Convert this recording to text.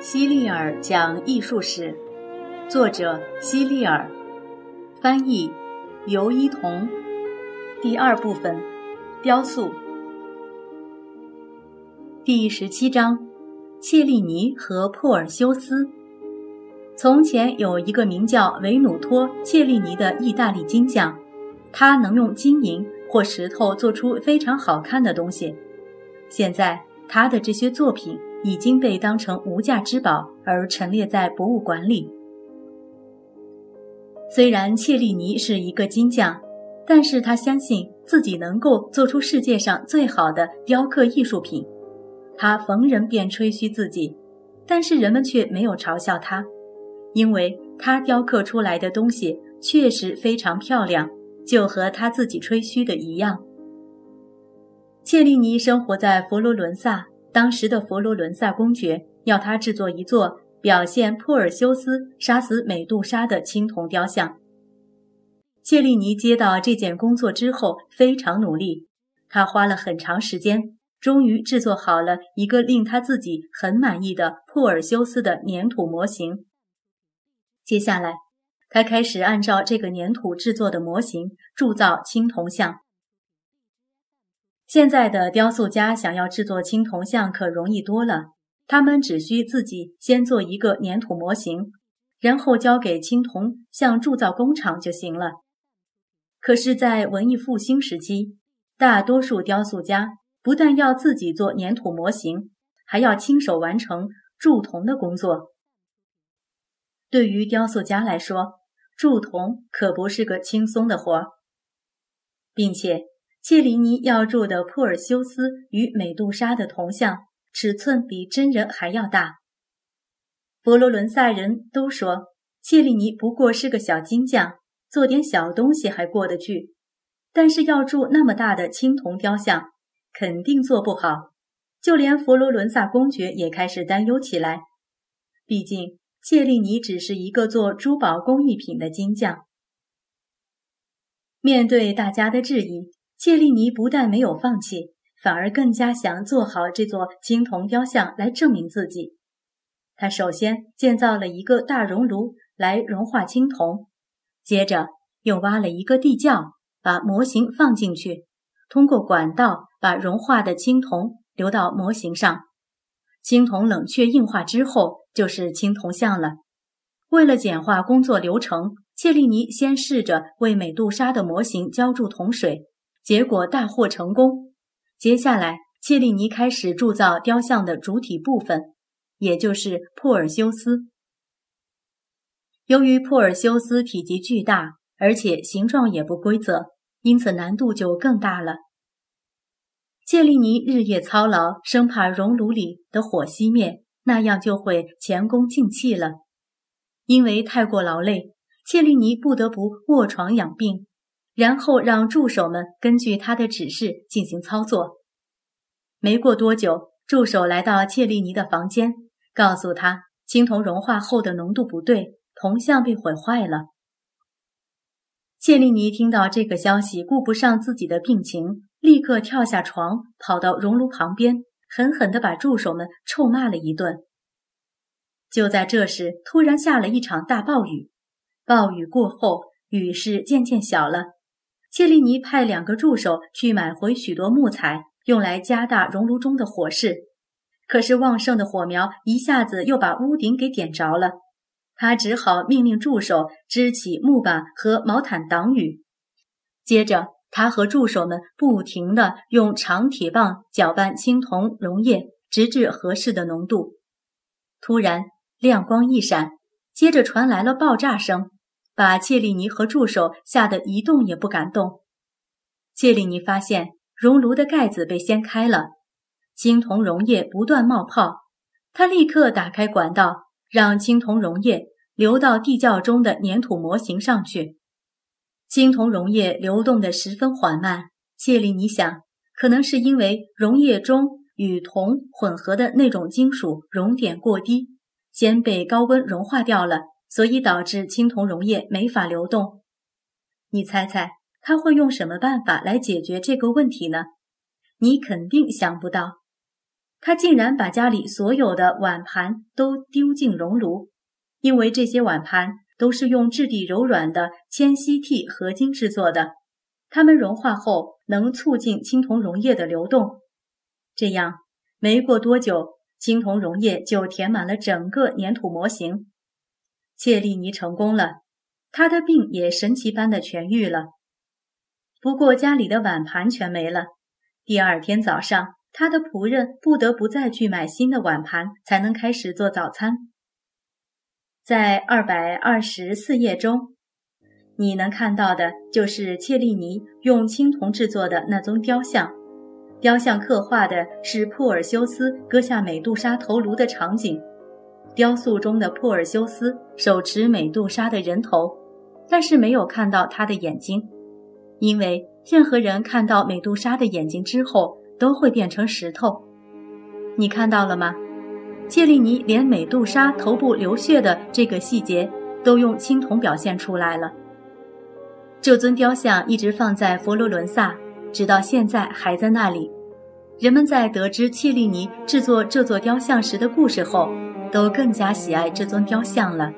希利尔讲艺术史，作者希利尔，翻译尤一彤。第二部分，雕塑。第十七章，切利尼和珀尔修斯。从前有一个名叫维努托·切利尼的意大利金匠，他能用金银或石头做出非常好看的东西。现在他的这些作品。已经被当成无价之宝而陈列在博物馆里。虽然切利尼是一个金匠，但是他相信自己能够做出世界上最好的雕刻艺术品。他逢人便吹嘘自己，但是人们却没有嘲笑他，因为他雕刻出来的东西确实非常漂亮，就和他自己吹嘘的一样。切利尼生活在佛罗伦萨。当时的佛罗伦萨公爵要他制作一座表现珀尔修斯杀死美杜莎的青铜雕像。切利尼接到这件工作之后，非常努力，他花了很长时间，终于制作好了一个令他自己很满意的珀尔修斯的粘土模型。接下来，他开始按照这个粘土制作的模型铸造青铜像。现在的雕塑家想要制作青铜像可容易多了，他们只需自己先做一个粘土模型，然后交给青铜像铸造工厂就行了。可是，在文艺复兴时期，大多数雕塑家不但要自己做粘土模型，还要亲手完成铸铜的工作。对于雕塑家来说，铸铜可不是个轻松的活儿，并且。切里尼要铸的珀尔修斯与美杜莎的铜像，尺寸比真人还要大。佛罗伦萨人都说，切里尼不过是个小金匠，做点小东西还过得去，但是要铸那么大的青铜雕像，肯定做不好。就连佛罗伦萨公爵也开始担忧起来，毕竟切利尼只是一个做珠宝工艺品的金匠。面对大家的质疑。切利尼不但没有放弃，反而更加想做好这座青铜雕像来证明自己。他首先建造了一个大熔炉来融化青铜，接着又挖了一个地窖，把模型放进去，通过管道把融化的青铜流到模型上。青铜冷却硬化之后，就是青铜像了。为了简化工作流程，切利尼先试着为美杜莎的模型浇筑铜水。结果大获成功。接下来，切利尼开始铸造雕像的主体部分，也就是珀尔修斯。由于珀尔修斯体积巨大，而且形状也不规则，因此难度就更大了。切利尼日夜操劳，生怕熔炉里的火熄灭，那样就会前功尽弃了。因为太过劳累，切利尼不得不卧床养病。然后让助手们根据他的指示进行操作。没过多久，助手来到切利尼的房间，告诉他青铜融化后的浓度不对，铜像被毁坏了。切利尼听到这个消息，顾不上自己的病情，立刻跳下床，跑到熔炉旁边，狠狠地把助手们臭骂了一顿。就在这时，突然下了一场大暴雨。暴雨过后，雨势渐渐小了。切利尼派两个助手去买回许多木材，用来加大熔炉中的火势。可是旺盛的火苗一下子又把屋顶给点着了，他只好命令助手支起木板和毛毯挡雨。接着，他和助手们不停地用长铁棒搅拌青铜溶液，直至合适的浓度。突然，亮光一闪，接着传来了爆炸声。把切利尼和助手吓得一动也不敢动。切利尼发现熔炉的盖子被掀开了，青铜溶液不断冒泡。他立刻打开管道，让青铜溶液流到地窖中的粘土模型上去。青铜溶液流动得十分缓慢。切利尼想，可能是因为溶液中与铜混合的那种金属熔点过低，先被高温融化掉了。所以导致青铜溶液没法流动。你猜猜他会用什么办法来解决这个问题呢？你肯定想不到。他竟然把家里所有的碗盘都丢进熔炉，因为这些碗盘都是用质地柔软的铅吸娣合金制作的，它们融化后能促进青铜溶液的流动，这样没过多久，青铜溶液就填满了整个粘土模型。切利尼成功了，他的病也神奇般的痊愈了。不过家里的碗盘全没了，第二天早上。他的仆人不得不再去买新的碗盘，才能开始做早餐。在二百二十四页中，你能看到的就是切利尼用青铜制作的那尊雕像。雕像刻画的是珀尔修斯割下美杜莎头颅的场景。雕塑中的珀尔修斯手持美杜莎的人头，但是没有看到他的眼睛，因为任何人看到美杜莎的眼睛之后。都会变成石头，你看到了吗？切利尼连美杜莎头部流血的这个细节都用青铜表现出来了。这尊雕像一直放在佛罗伦萨，直到现在还在那里。人们在得知切利尼制作这座雕像时的故事后，都更加喜爱这尊雕像了。